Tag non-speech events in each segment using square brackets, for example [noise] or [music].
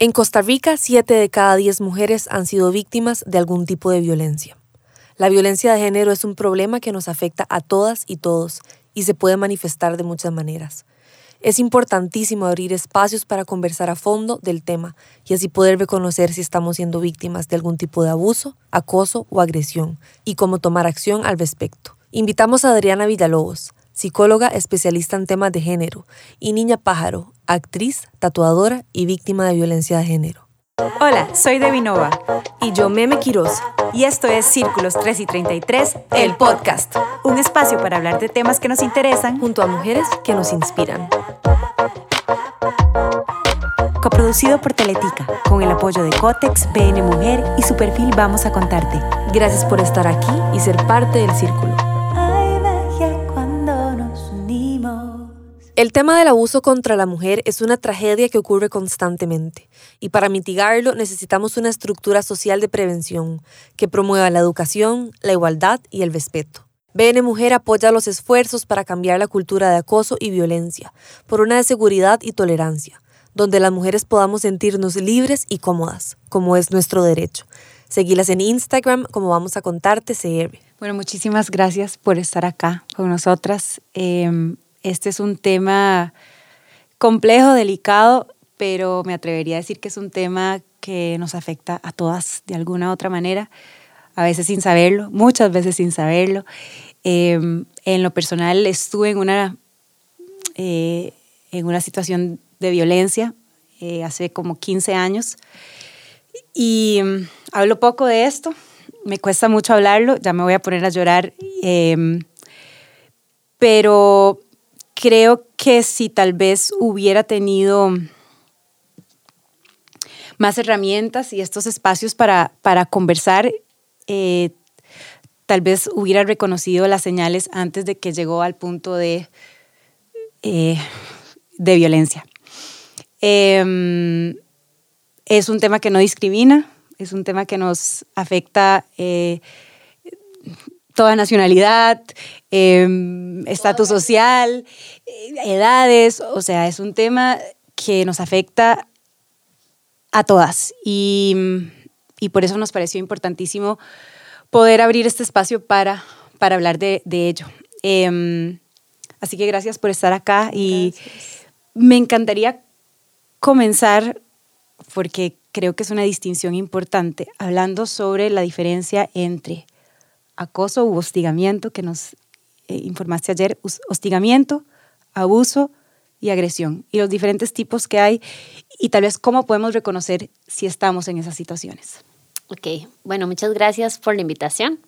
En Costa Rica, 7 de cada 10 mujeres han sido víctimas de algún tipo de violencia. La violencia de género es un problema que nos afecta a todas y todos y se puede manifestar de muchas maneras. Es importantísimo abrir espacios para conversar a fondo del tema y así poder reconocer si estamos siendo víctimas de algún tipo de abuso, acoso o agresión y cómo tomar acción al respecto. Invitamos a Adriana Villalobos, psicóloga especialista en temas de género, y Niña Pájaro, actriz, tatuadora y víctima de violencia de género. Hola, soy Devinova. Y yo Meme Quiroz. Y esto es Círculos 3 y 33, el podcast. Un espacio para hablar de temas que nos interesan junto a mujeres que nos inspiran. Coproducido por Teletica, con el apoyo de Cotex, BN Mujer y su perfil Vamos a Contarte. Gracias por estar aquí y ser parte del círculo. El tema del abuso contra la mujer es una tragedia que ocurre constantemente y para mitigarlo necesitamos una estructura social de prevención que promueva la educación, la igualdad y el respeto. BN Mujer apoya los esfuerzos para cambiar la cultura de acoso y violencia por una de seguridad y tolerancia, donde las mujeres podamos sentirnos libres y cómodas, como es nuestro derecho. Seguilas en Instagram como vamos a contarte CR. Bueno, muchísimas gracias por estar acá con nosotras. Em, este es un tema complejo, delicado, pero me atrevería a decir que es un tema que nos afecta a todas de alguna otra manera, a veces sin saberlo, muchas veces sin saberlo. Em, en lo personal estuve en una, eh, en una situación de violencia eh, hace como 15 años y em, hablo poco de esto, me cuesta mucho hablarlo, ya me voy a poner a llorar, em, pero creo que si tal vez hubiera tenido más herramientas y estos espacios para, para conversar, eh, tal vez hubiera reconocido las señales antes de que llegó al punto de, eh, de violencia. Em, es un tema que no discrimina, es un tema que nos afecta eh, toda nacionalidad, em, estatus social, eh, edades, o sea, es un tema que nos afecta a todas y, por eso nos pareció importantísimo poder abrir este espacio para, para hablar de, ello. Em, así que gracias por estar acá y me encantaría comenzar porque creo que es una distinción importante, hablando sobre la diferencia entre acoso u hostigamiento que nos eh, informaste ayer, hostigamiento, abuso y agresión, y los diferentes tipos que hay, y tal vez cómo podemos reconocer si estamos en esas situaciones. Ok, bueno, muchas gracias por la invitación.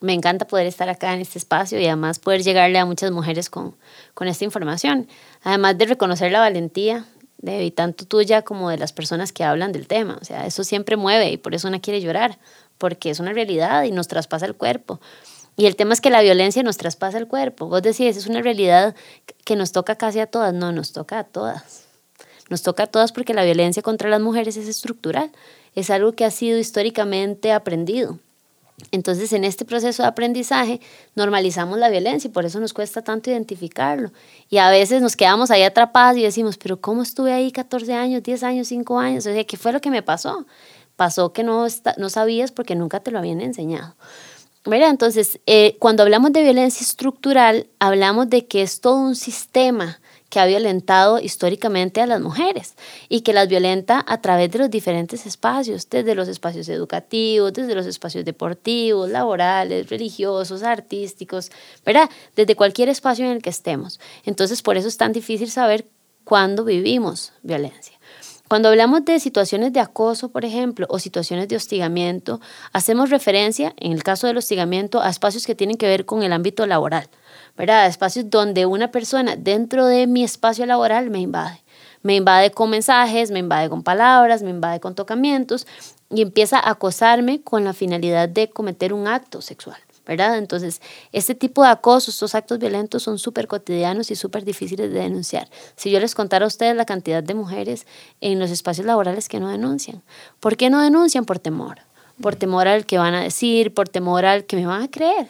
Me encanta poder estar acá en este espacio y además poder llegarle a muchas mujeres con, con esta información. Además de reconocer la valentía de tanto tuya como de las personas que hablan del tema. O sea, eso siempre mueve y por eso una quiere llorar, porque es una realidad y nos traspasa el cuerpo. Y el tema es que la violencia nos traspasa el cuerpo. Vos decís, es una realidad que nos toca casi a todas. No, nos toca a todas. Nos toca a todas porque la violencia contra las mujeres es estructural. Es algo que ha sido históricamente aprendido. Entonces, en este proceso de aprendizaje, normalizamos la violencia y por eso nos cuesta tanto identificarlo. Y a veces nos quedamos ahí atrapadas y decimos, pero ¿cómo estuve ahí 14 años, 10 años, 5 años? O sea, ¿qué fue lo que me pasó? Pasó que no, no sabías porque nunca te lo habían enseñado. ¿Verdad? Entonces, eh, cuando hablamos de violencia estructural, hablamos de que es todo un sistema que ha violentado históricamente a las mujeres y que las violenta a través de los diferentes espacios, desde los espacios educativos, desde los espacios deportivos, laborales, religiosos, artísticos, ¿verdad? Desde cualquier espacio en el que estemos. Entonces, por eso es tan difícil saber cuándo vivimos violencia. Cuando hablamos de situaciones de acoso, por ejemplo, o situaciones de hostigamiento, hacemos referencia, en el caso del hostigamiento, a espacios que tienen que ver con el ámbito laboral, ¿verdad? Espacios donde una persona dentro de mi espacio laboral me invade. Me invade con mensajes, me invade con palabras, me invade con tocamientos y empieza a acosarme con la finalidad de cometer un acto sexual. Entonces, este tipo de acoso, estos actos violentos son súper cotidianos y súper difíciles de denunciar. Si yo les contara a ustedes la cantidad de mujeres en los espacios laborales que no denuncian, ¿por qué no denuncian? Por temor. Por temor al que van a decir, por temor al que me van a creer.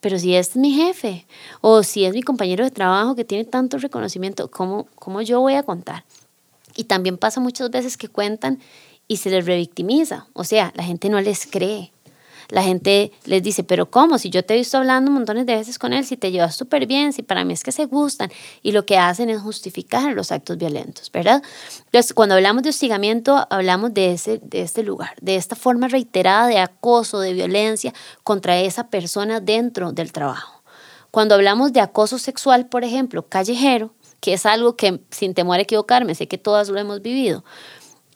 Pero si es mi jefe o si es mi compañero de trabajo que tiene tanto reconocimiento, ¿cómo, cómo yo voy a contar? Y también pasa muchas veces que cuentan y se les revictimiza, o sea, la gente no les cree. La gente les dice, pero ¿cómo? Si yo te he visto hablando montones de veces con él, si te llevas súper bien, si para mí es que se gustan. Y lo que hacen es justificar los actos violentos, ¿verdad? Entonces, cuando hablamos de hostigamiento, hablamos de, ese, de este lugar, de esta forma reiterada de acoso, de violencia contra esa persona dentro del trabajo. Cuando hablamos de acoso sexual, por ejemplo, callejero, que es algo que sin temor a equivocarme, sé que todas lo hemos vivido,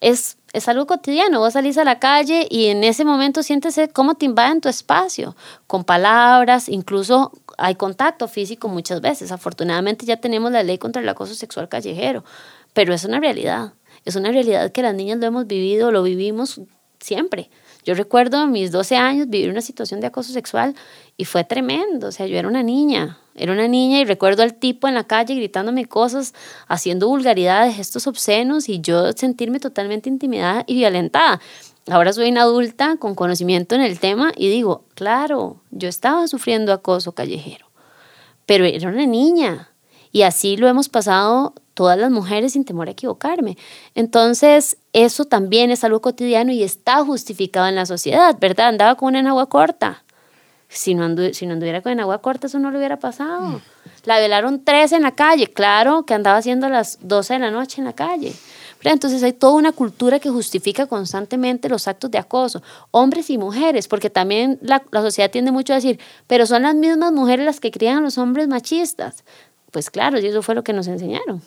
es, es algo cotidiano. Vos salís a la calle y en ese momento sientes cómo te invaden tu espacio, con palabras, incluso hay contacto físico muchas veces. Afortunadamente ya tenemos la ley contra el acoso sexual callejero, pero es una realidad. Es una realidad que las niñas lo hemos vivido, lo vivimos siempre. Yo recuerdo a mis 12 años vivir una situación de acoso sexual y fue tremendo. O sea, yo era una niña, era una niña y recuerdo al tipo en la calle gritándome cosas, haciendo vulgaridades, gestos obscenos y yo sentirme totalmente intimidada y violentada. Ahora soy una adulta con conocimiento en el tema y digo, claro, yo estaba sufriendo acoso callejero, pero era una niña y así lo hemos pasado todas las mujeres sin temor a equivocarme. Entonces, eso también es algo cotidiano y está justificado en la sociedad, ¿verdad? Andaba con una enagua corta. Si no, si no anduviera con enagua corta, eso no le hubiera pasado. La velaron tres en la calle, claro que andaba haciendo las 12 de la noche en la calle. Entonces hay toda una cultura que justifica constantemente los actos de acoso, hombres y mujeres, porque también la, la sociedad tiende mucho a decir, pero son las mismas mujeres las que crían a los hombres machistas. Pues claro, y eso fue lo que nos enseñaron.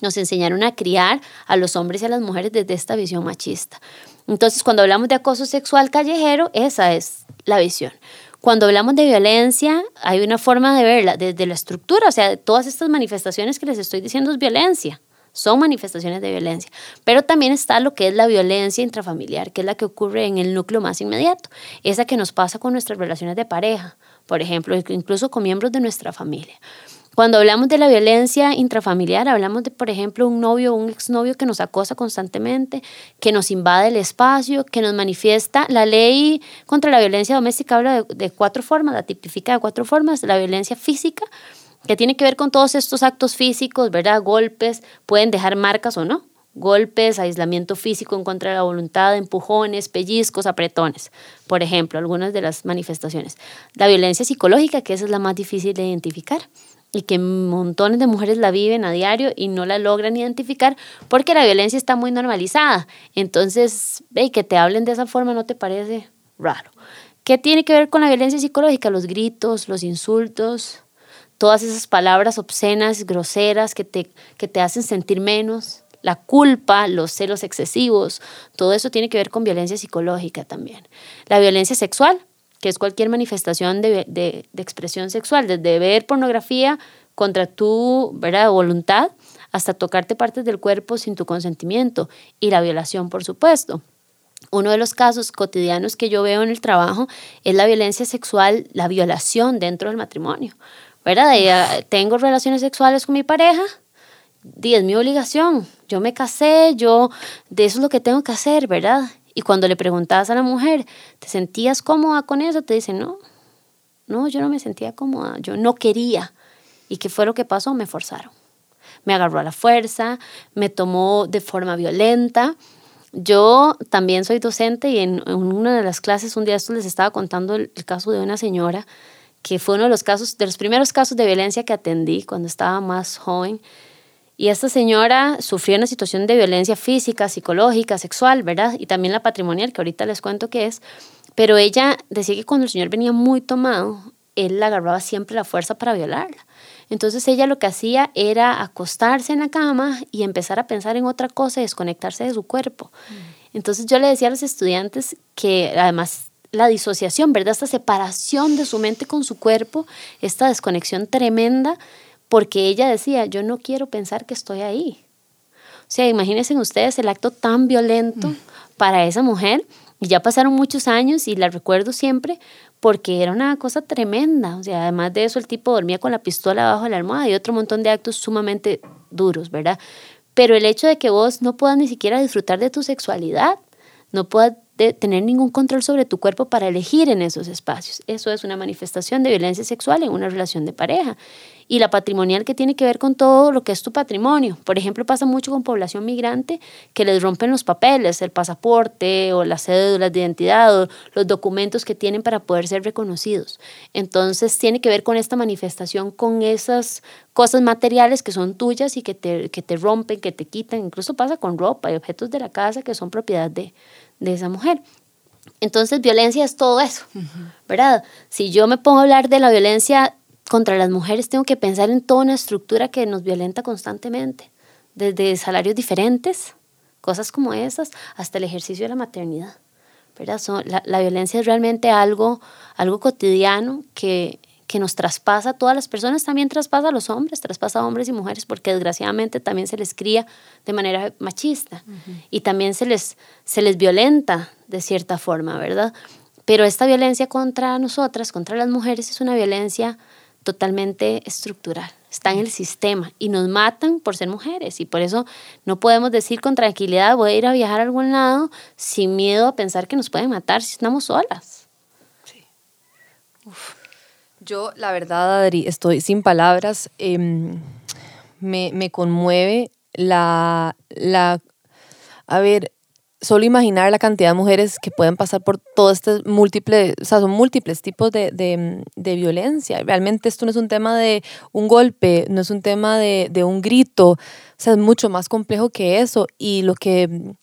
Nos enseñaron a criar a los hombres y a las mujeres desde esta visión machista. Entonces, cuando hablamos de acoso sexual callejero, esa es la visión. Cuando hablamos de violencia, hay una forma de verla desde la estructura, o sea, todas estas manifestaciones que les estoy diciendo es violencia, son manifestaciones de violencia, pero también está lo que es la violencia intrafamiliar, que es la que ocurre en el núcleo más inmediato, esa que nos pasa con nuestras relaciones de pareja, por ejemplo, incluso con miembros de nuestra familia. Cuando hablamos de la violencia intrafamiliar, hablamos de, por ejemplo, un novio o un exnovio que nos acosa constantemente, que nos invade el espacio, que nos manifiesta. La ley contra la violencia doméstica habla de, cuatro formas, la tipifica de cuatro formas. La violencia física, que tiene que ver con todos estos actos físicos, ¿verdad? Golpes, pueden dejar marcas o no. Golpes, aislamiento físico en contra de la voluntad, empujones, pellizcos, apretones, por ejemplo, algunas de las manifestaciones. La violencia psicológica, que esa es la más difícil de identificar y que montones de mujeres la viven a diario y no la logran identificar porque la violencia está muy normalizada. Entonces, ve que te hablen de esa forma no te parece raro. ¿Qué tiene que ver con la violencia psicológica? Los gritos, los insultos, todas esas palabras obscenas, groseras que te, que te hacen sentir menos, la culpa, los celos excesivos, todo eso tiene que ver con violencia psicológica también. La violencia sexual, que es cualquier manifestación de, expresión sexual, desde ver pornografía contra tu ¿verdad? voluntad hasta tocarte partes del cuerpo sin tu consentimiento y la violación, por supuesto. Uno de los casos cotidianos que yo veo en el trabajo es la violencia sexual, la violación dentro del matrimonio. ¿verdad? Ah, tengo relaciones sexuales con mi pareja, y es mi obligación. Yo me casé, yo, de eso es lo que tengo que hacer, ¿verdad? Y cuando le preguntabas a la mujer, ¿te sentías cómoda con eso? Te dice, no, no, yo no me sentía cómoda, yo no quería. ¿Y qué fue lo que pasó? Me forzaron. Me agarró a la fuerza, me tomó de forma violenta. Yo también soy docente y en, una de las clases un día esto les estaba contando el, el caso de una señora que fue uno de los casos, de los primeros casos de violencia que atendí cuando estaba más joven y esta señora sufrió una situación de violencia física, psicológica, sexual, ¿verdad? Y también la patrimonial, que ahorita les cuento qué es. Pero ella decía que cuando el señor venía muy tomado, él la agarraba siempre la fuerza para violarla. Entonces ella lo que hacía era acostarse en la cama y empezar a pensar en otra cosa y desconectarse de su cuerpo. Mm. Entonces yo le decía a los estudiantes que además la disociación, ¿verdad? Esta separación de su mente con su cuerpo, esta desconexión tremenda, porque ella decía, yo no quiero pensar que estoy ahí. O sea, imagínense ustedes el acto tan violento mm. para esa mujer. Y ya pasaron muchos años y la recuerdo siempre porque era una cosa tremenda. O sea, además de eso, el tipo dormía con la pistola abajo de la almohada y otro montón de actos sumamente duros, ¿verdad? Pero el hecho de que vos no puedas ni siquiera disfrutar de tu sexualidad, no puedas tener ningún control sobre tu cuerpo para elegir en esos espacios. Eso es una manifestación de violencia sexual en una relación de pareja y la patrimonial que tiene que ver con todo lo que es tu patrimonio. Por ejemplo, pasa mucho con población migrante que les rompen los papeles, el pasaporte o las cédulas de identidad o los documentos que tienen para poder ser reconocidos. Entonces, tiene que ver con esta manifestación, con esas cosas materiales que son tuyas y que te, que te rompen, que te quitan. Incluso pasa con ropa y objetos de la casa que son propiedad de, de esa mujer. Entonces, violencia es todo eso, ¿verdad? Si yo me pongo a hablar de la violencia contra las mujeres tengo que pensar en toda una estructura que nos violenta constantemente, desde salarios diferentes, cosas como esas, hasta el ejercicio de la maternidad. ¿verdad? la, la, violencia es realmente algo, algo cotidiano que, que nos traspasa a todas las personas, también traspasa a los hombres, traspasa a hombres y mujeres, porque desgraciadamente también se les cría de manera machista y también se les, se les violenta de cierta forma, ¿verdad? Pero esta violencia contra nosotras, contra las mujeres, es una violencia totalmente estructural, está en el sistema y nos matan por ser mujeres y por eso no podemos decir con tranquilidad voy a ir a viajar a algún lado sin miedo a pensar que nos pueden matar si estamos solas. Sí. Yo, la verdad, Adri, estoy sin palabras. Em, me, me, conmueve la, la, a ver, solo imaginar la cantidad de mujeres que pueden pasar por todo este múltiple, o sea, son múltiples tipos de, de, de, violencia. Realmente esto no es un tema de un golpe, no es un tema de, de, un grito, o sea, es mucho más complejo que eso. Y lo que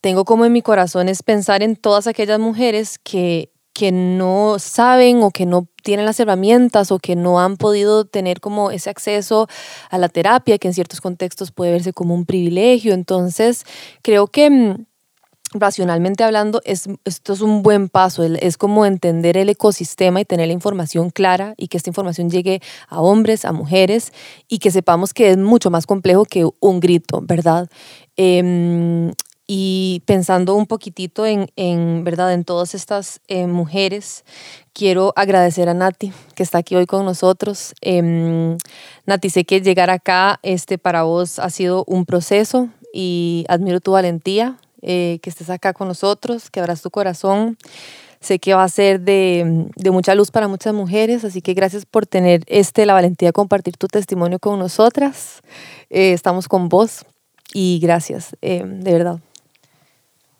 tengo como en mi corazón es pensar en todas aquellas mujeres que, que no saben o que no tienen las herramientas o que no han podido tener como ese acceso a la terapia, que en ciertos contextos puede verse como un privilegio. Entonces, creo que racionalmente hablando, es, esto es un buen paso, es como entender el ecosistema y tener la información clara y que esta información llegue a hombres, a mujeres y que sepamos que es mucho más complejo que un grito, ¿verdad? Em, y pensando un poquitito en, en verdad en todas estas eh, mujeres quiero agradecer a Nati que está aquí hoy con nosotros. Em, Nati sé que llegar acá este para vos ha sido un proceso y admiro tu valentía eh, que estés acá con nosotros, que abras tu corazón. Sé que va a ser de, de, mucha luz para muchas mujeres, así que gracias por tener este, la valentía de compartir tu testimonio con nosotras. Eh, estamos con vos y gracias, eh, de verdad.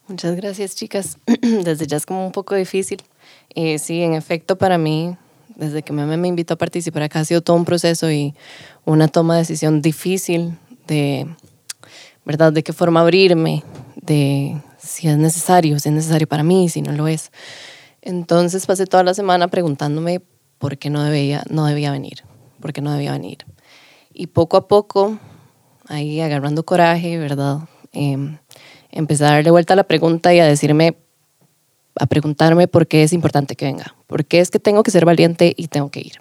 Muchas gracias, chicas. [clears throat] Desde ya es como un poco difícil. sí, en efecto, para mí, desde que me, me invitó a participar acá, ha sido todo un proceso y una toma de decisión difícil de, ¿verdad?, de qué forma abrirme, de si es necesario, si es necesario para mí, si no lo es. Entonces pasé toda la semana preguntándome por qué no debía, no debía venir, por qué no debía venir. Y poco a poco, ahí agarrando coraje, ¿verdad? Eh, empecé a darle vuelta a la pregunta y a decirme, a preguntarme por qué es importante que venga, por qué es que tengo que ser valiente y tengo que ir.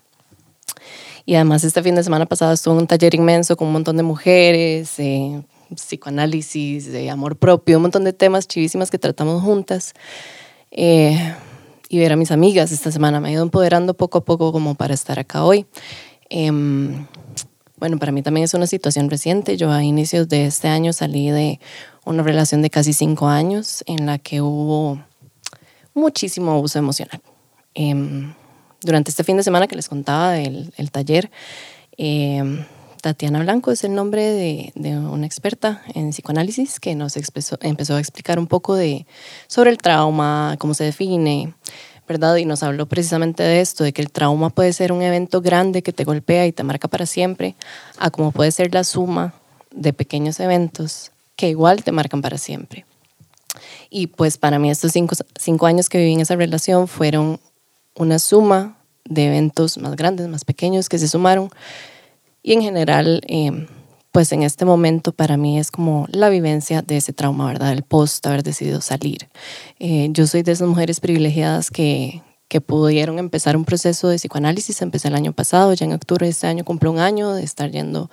Y además este fin de semana pasado estuve en un taller inmenso con un montón de mujeres, eh, psicoanálisis, de amor propio, un montón de temas chivísimas que tratamos juntas. Eh, y ver a mis amigas esta semana me ha ido empoderando poco a poco como para estar acá hoy. Em, bueno, para mí también es una situación reciente. Yo a inicios de este año salí de una relación de casi cinco años en la que hubo muchísimo abuso emocional. Em, durante este fin de semana que les contaba del el taller, eh, Tatiana Blanco es el nombre de, una experta en psicoanálisis que nos empezó a explicar un poco de, sobre el trauma, cómo se define, ¿verdad? Y nos habló precisamente de esto, de que el trauma puede ser un evento grande que te golpea y te marca para siempre, a como puede ser la suma de pequeños eventos que igual te marcan para siempre. Y pues para mí estos cinco, cinco años que viví en esa relación fueron una suma de eventos más grandes, más pequeños que se sumaron y en general, eh, pues en este momento para mí es como la vivencia de ese trauma, ¿verdad? El post haber decidido salir. Eh, yo soy de esas mujeres privilegiadas que, que pudieron empezar un proceso de psicoanálisis. Empecé el año pasado, ya en octubre de este año cumplo un año de estar yendo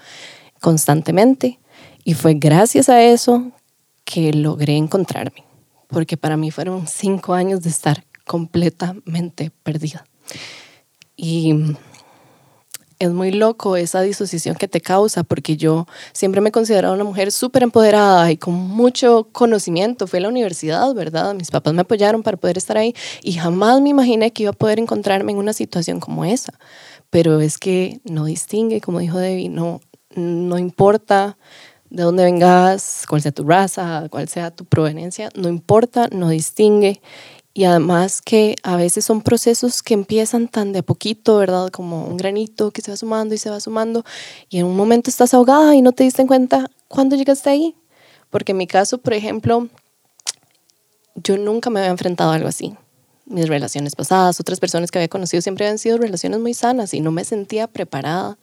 constantemente. Y fue gracias a eso que logré encontrarme, porque para mí fueron cinco años de estar completamente perdida. Y es muy loco esa disociación que te causa, porque yo siempre me he considerado una mujer súper empoderada y con mucho conocimiento. Fui a la universidad, ¿verdad? Mis papás me apoyaron para poder estar ahí y jamás me imaginé que iba a poder encontrarme en una situación como esa. Pero es que no distingue, como dijo Debbie, no, no importa de dónde vengas, cuál sea tu raza, cuál sea tu proveniencia, no importa, no distingue y además que a veces son procesos que empiezan tan de a poquito, ¿verdad? Como un granito que se va sumando y se va sumando y en un momento estás ahogada y no te diste cuenta cuándo llegaste ahí. Porque en mi caso, por ejemplo, yo nunca me había enfrentado a algo así. Mis relaciones pasadas, otras personas que había conocido siempre habían sido relaciones muy sanas y no me sentía preparada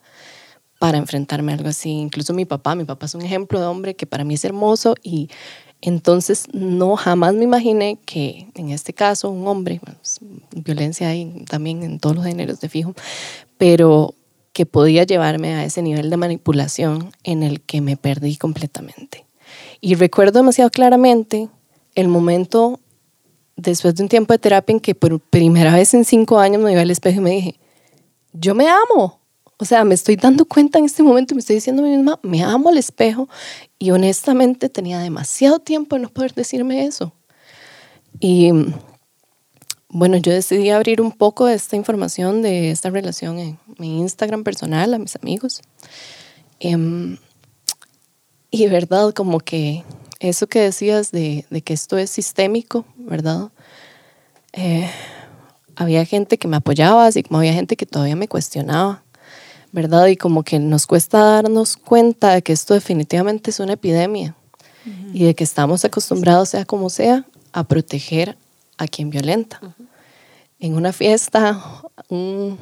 para enfrentarme a algo así. Incluso mi papá, mi papá es un ejemplo de hombre que para mí es hermoso y entonces, no jamás me imaginé que en este caso un hombre, pues, violencia hay también en todos los géneros de fijo, pero que podía llevarme a ese nivel de manipulación en el que me perdí completamente. Y recuerdo demasiado claramente el momento después de un tiempo de terapia en que por primera vez en cinco años me iba al espejo y me dije, yo me amo. O sea, me estoy dando cuenta en este momento, me estoy diciendo a mí misma, me amo al espejo y honestamente tenía demasiado tiempo de no poder decirme eso. Y bueno, yo decidí abrir un poco esta información de esta relación en mi Instagram personal a mis amigos. Em, y verdad, como que eso que decías de, de que esto es sistémico, ¿verdad? Eh, había gente que me apoyaba, así como había gente que todavía me cuestionaba. ¿Verdad? Y como que nos cuesta darnos cuenta de que esto definitivamente es una epidemia y de que estamos acostumbrados, sea como sea, a proteger a quien violenta. En una fiesta, un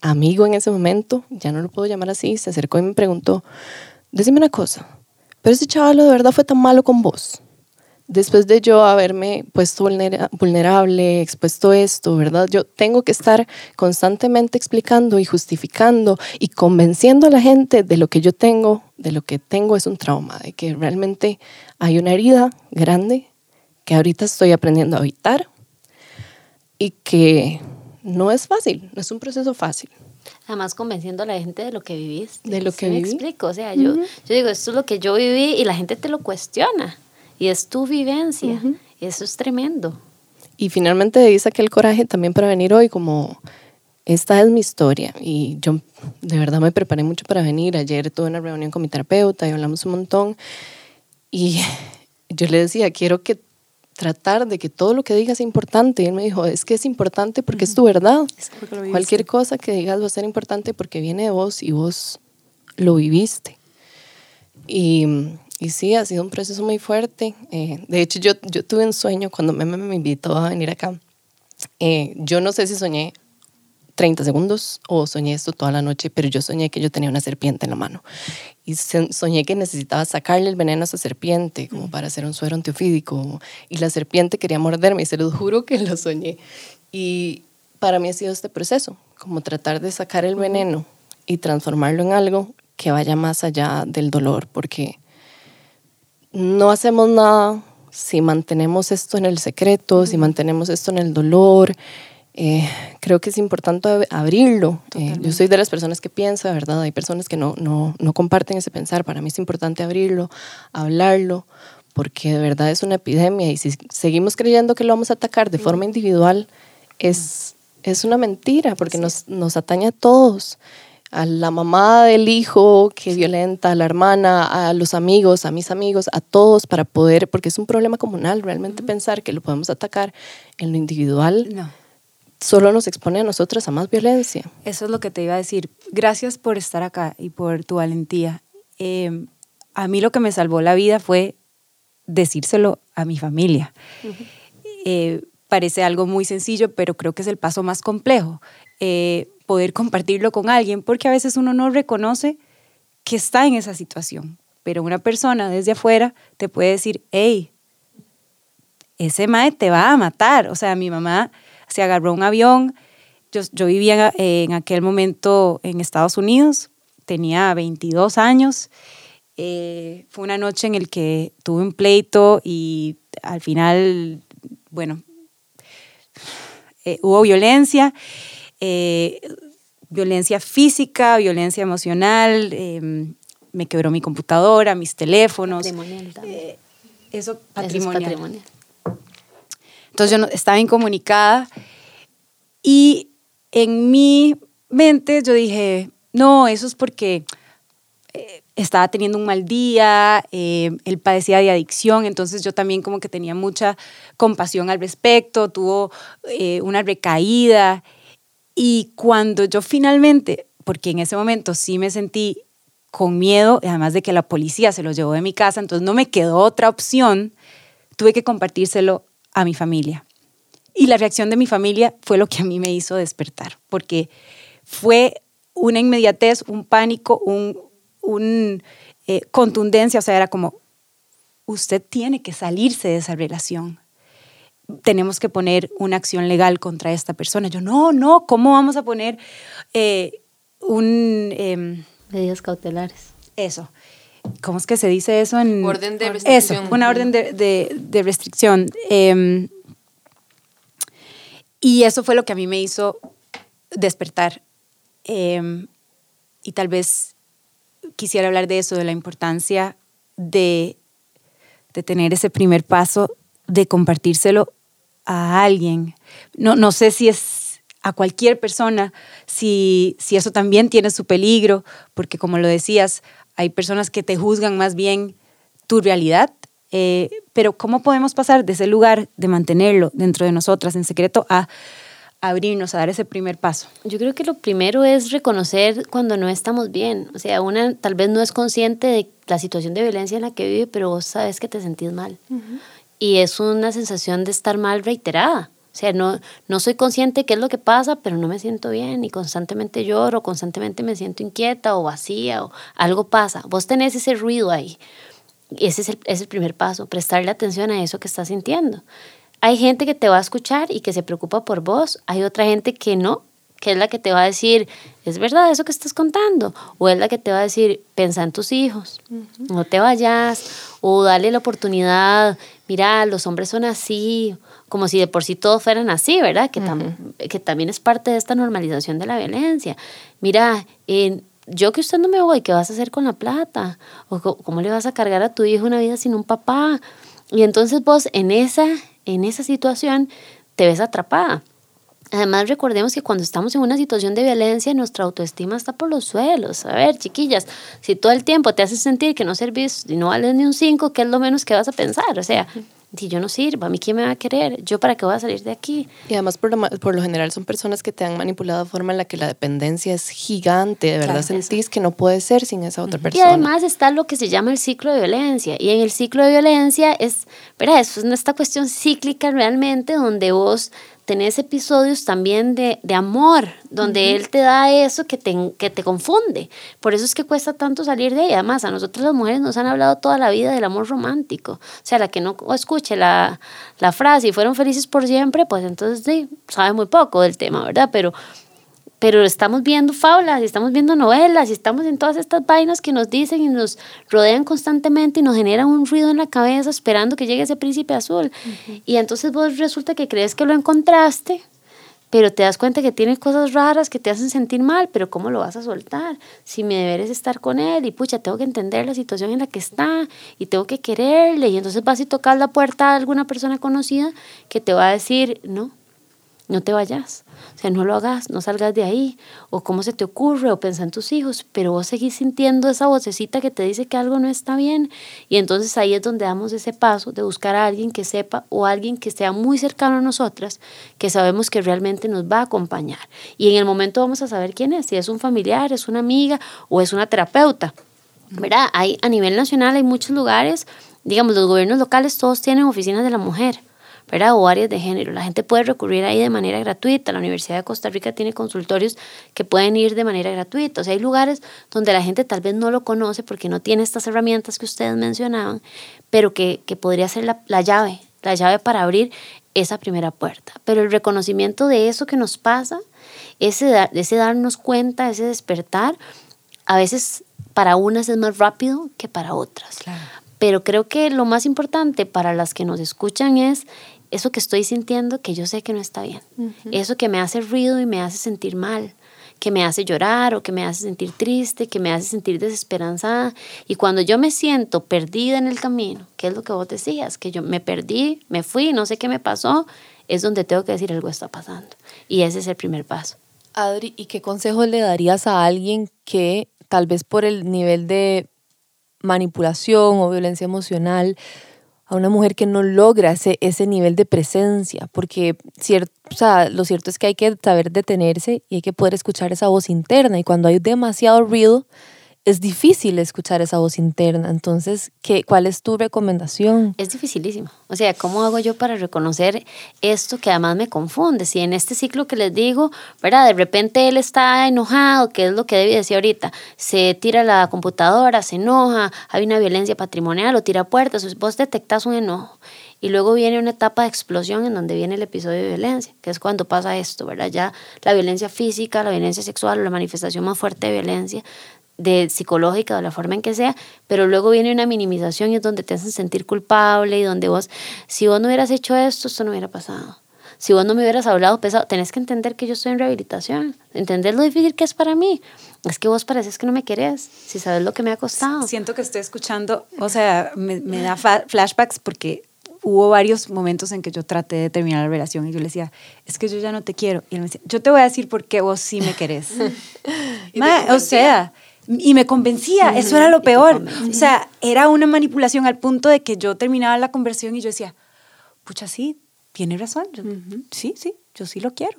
amigo en ese momento, ya no lo puedo llamar así, se acercó y me preguntó, decime una cosa, pero ese chaval de verdad fue tan malo con vos después de yo haberme puesto vulnerable, expuesto esto, ¿verdad? Yo tengo que estar constantemente explicando y justificando y convenciendo a la gente de lo que yo tengo, de lo que tengo es un trauma, de que realmente hay una herida grande que ahorita estoy aprendiendo a evitar y que no es fácil, no es un proceso fácil. Además, convenciendo a la gente de lo que viviste. De lo que viví. me explico, o sea, yo, yo digo, esto es lo que yo viví y la gente te lo cuestiona. Y es tu vivencia. Eso es tremendo. Y finalmente ahí saqué el coraje también para venir hoy como esta es mi historia y yo de verdad me preparé mucho para venir. Ayer tuve una reunión con mi terapeuta y hablamos un montón y yo le decía, quiero que tratar de que todo lo que digas sea importante. Y él me dijo, es que es importante porque es tu verdad. Cualquier cosa que digas va a ser importante porque viene de vos y vos lo viviste. Y y sí, ha sido un proceso muy fuerte. Eh, de hecho, yo, yo tuve un sueño cuando Meme me invitó a venir acá. Eh, yo no sé si soñé 30 segundos o soñé esto toda la noche, pero yo soñé que yo tenía una serpiente en la mano. Y soñé que necesitaba sacarle el veneno a esa serpiente, como para hacer un suero antiofídico. Y la serpiente quería morderme y se lo juro que lo soñé. Y para mí ha sido este proceso, como tratar de sacar el veneno y transformarlo en algo que vaya más allá del dolor, porque no hacemos nada si mantenemos esto en el secreto, si mantenemos esto en el dolor. Eh, creo que es importante abrirlo. Eh, yo soy de las personas que piensa, ¿verdad? Hay personas que no, no, no comparten ese pensar. Para mí es importante abrirlo, hablarlo, porque de verdad es una epidemia y si seguimos creyendo que lo vamos a atacar de forma individual, es, es una mentira, porque nos, nos atañe a todos a la mamá del hijo que violenta, a la hermana, a los amigos, a mis amigos, a todos para poder, porque es un problema comunal, realmente pensar que lo podemos atacar en lo individual. No. Solo nos expone a nosotras a más violencia. Eso es lo que te iba a decir. Gracias por estar acá y por tu valentía. Em, a mí lo que me salvó la vida fue decírselo a mi familia. Eh, parece algo muy sencillo, pero creo que es el paso más complejo. Eh, poder compartirlo con alguien, porque a veces uno no reconoce que está en esa situación, pero una persona desde afuera te puede decir, hey, ese mae te va a matar. O sea, mi mamá se agarró un avión, yo, yo vivía en, aquel momento en Estados Unidos, tenía 22 años, eh, fue una noche en la que tuve un pleito y al final, bueno, eh, hubo violencia eh, violencia física, violencia emocional, em, me quebró mi computadora, mis teléfonos. Patrimonial también. Eh, eso Eso es patrimonial. patrimonial. Entonces yo no, estaba incomunicada y en mi mente yo dije, no, eso es porque eh, estaba teniendo un mal día, eh, él padecía de adicción, entonces yo también como que tenía mucha compasión al respecto, tuvo eh, una recaída y cuando yo finalmente, porque en ese momento sí me sentí con miedo, además de que la policía se lo llevó de mi casa, entonces no me quedó otra opción, tuve que compartírselo a mi familia. Y la reacción de mi familia fue lo que a mí me hizo despertar, porque fue una inmediatez, un pánico, un, un eh, contundencia, o sea, era como, usted tiene que salirse de esa relación. Tenemos que poner una acción legal contra esta persona. Yo, no, no, ¿cómo vamos a poner eh, un... em, Medidas cautelares. eso. ¿Cómo es que se dice eso en Orden de Eso, restricción. una orden de, de- de restricción. Em, y eso fue lo que a mí me hizo despertar. Em, y tal vez quisiera hablar de eso, de la importancia de, de tener ese primer paso, de compartírselo a alguien. No, no sé si es a cualquier persona, si, si eso también tiene su peligro, porque como lo decías, hay personas que te juzgan más bien tu realidad, eh, pero ¿cómo podemos pasar de ese lugar de mantenerlo dentro de nosotras en secreto a abrirnos, a dar ese primer paso? Yo creo que lo primero es reconocer cuando no estamos bien. O sea, una tal vez no es consciente de la situación de violencia en la que vive, pero vos sabes que te sentís mal. Y es una sensación de estar mal reiterada. O sea, no, no soy consciente de qué es lo que pasa, pero no me siento bien y constantemente lloro, constantemente me siento inquieta o vacía o algo pasa. Vos tenés ese ruido ahí. Y ese es el, es el primer paso, prestarle atención a eso que estás sintiendo. Hay gente que te va a escuchar y que se preocupa por vos, hay otra gente que no, que es la que te va a decir, es verdad eso que estás contando, o es la que te va a decir, pensa en tus hijos, no te vayas, o dale la oportunidad, mira, los hombres son así, como si de por sí todos fueran así, ¿verdad? Que, tam- que también es parte de esta normalización de la violencia. Mira, yo que usted no me voy, ¿qué vas a hacer con la plata? ¿O cómo le vas a cargar a tu hijo una vida sin un papá? Y entonces vos en esa, en esa situación te ves atrapada. Además, recordemos que cuando estamos en una situación de violencia, nuestra autoestima está por los suelos. A ver, chiquillas, si todo el tiempo te haces sentir que no servís y no vales ni un 5, ¿qué es lo menos que vas a pensar? O sea, si yo no sirvo, ¿a mí quién me va a querer? ¿Yo para qué voy a salir de aquí? Y además, por lo, ma- por lo general, son personas que te han manipulado de forma en la que la dependencia es gigante. De verdad Claro, sentís que no puedes ser sin esa otra Y persona. además está lo que se llama el ciclo de violencia. Y en el ciclo de violencia es. Eso es esta cuestión cíclica realmente donde vos tenés episodios también de, de amor, donde él te da eso que te, que te confunde. Por eso es que cuesta tanto salir de ahí. Además, a nosotros las mujeres nos han hablado toda la vida del amor romántico. O sea, la que no escuche la, la frase y fueron felices por siempre, pues entonces sí, sabe muy poco del tema, ¿verdad? Pero pero estamos viendo fábulas y estamos viendo novelas y estamos en todas estas vainas que nos dicen y nos rodean constantemente y nos generan un ruido en la cabeza esperando que llegue ese príncipe azul. Y entonces vos resulta que crees que lo encontraste, pero te das cuenta que tiene cosas raras que te hacen sentir mal, pero ¿cómo lo vas a soltar? Si mi deber es estar con él y pucha, tengo que entender la situación en la que está y tengo que quererle y entonces vas y tocas la puerta a alguna persona conocida que te va a decir, no, no te vayas, o sea, no lo hagas, no salgas de ahí, o cómo se te ocurre, o pensa en tus hijos, pero vos seguís sintiendo esa vocecita que te dice que algo no está bien, y entonces ahí es donde damos ese paso de buscar a alguien que sepa o alguien que sea muy cercano a nosotras, que sabemos que realmente nos va a acompañar, y en el momento vamos a saber quién es, si es un familiar, es una amiga o es una terapeuta, ¿verdad? Hay, a nivel nacional hay muchos lugares, digamos, los gobiernos locales todos tienen oficinas de la mujer, ¿verdad? O áreas de género. La gente puede recurrir ahí de manera gratuita. La Universidad de Costa Rica tiene consultorios que pueden ir de manera gratuita. O sea, hay lugares donde la gente tal vez no lo conoce porque no tiene estas herramientas que ustedes mencionaban, pero que, que podría ser la, la llave, la llave para abrir esa primera puerta. Pero el reconocimiento de eso que nos pasa, ese, ese darnos cuenta, ese despertar, a veces para unas es más rápido que para otras. Pero creo que lo más importante para las que nos escuchan es eso que estoy sintiendo que yo sé que no está bien. Eso que me hace ruido y me hace sentir mal. que me hace llorar o que me hace sentir triste, que me hace sentir desesperanzada. Y cuando yo me siento perdida en el camino, que es lo que vos decías, que yo me perdí, me fui, no sé qué me pasó, es donde tengo que decir algo está pasando. Y ese es el primer paso. Adri, ¿y qué consejo le darías a alguien que tal vez por el nivel de manipulación o violencia emocional, a una mujer que no logra ese, ese nivel de presencia, porque cierto, o sea, lo cierto es que hay que saber detenerse y hay que poder escuchar esa voz interna y cuando hay demasiado ruido, es difícil escuchar esa voz interna. Entonces, ¿qué, ¿cuál es tu recomendación? Es dificilísimo. O sea, ¿cómo hago yo para reconocer esto que además me confunde? Si en este ciclo que les digo, ¿verdad? De repente él está enojado, que es lo que debe decir ahorita, se tira la computadora, se enoja, hay una violencia patrimonial o tira puertas, vos detectas un enojo. Y luego viene una etapa de explosión en donde viene el episodio de violencia, que es cuando pasa esto, ¿verdad? Ya la violencia física, la violencia sexual la manifestación más fuerte de violencia de psicológica, de la forma en que sea, pero luego viene una minimización y es donde te hacen sentir culpable y donde vos, si vos no hubieras hecho esto, esto no hubiera pasado. Si vos no me hubieras hablado pesado, tenés que entender que yo estoy en rehabilitación, entender lo difícil que es para mí. Es que vos pareces que no me querés, si sabes lo que me ha costado. Siento que estoy escuchando, o sea, me, me da flashbacks porque hubo varios momentos en que yo traté de terminar la relación y yo le decía, es que yo ya no te quiero. Y él me decía, yo te voy a decir por qué vos sí me querés. [laughs] o sea, y me convencía, eso era lo peor. O sea, era una manipulación al punto de que yo terminaba la conversión y yo decía, pucha, sí, tiene razón, sí, sí, yo sí lo quiero.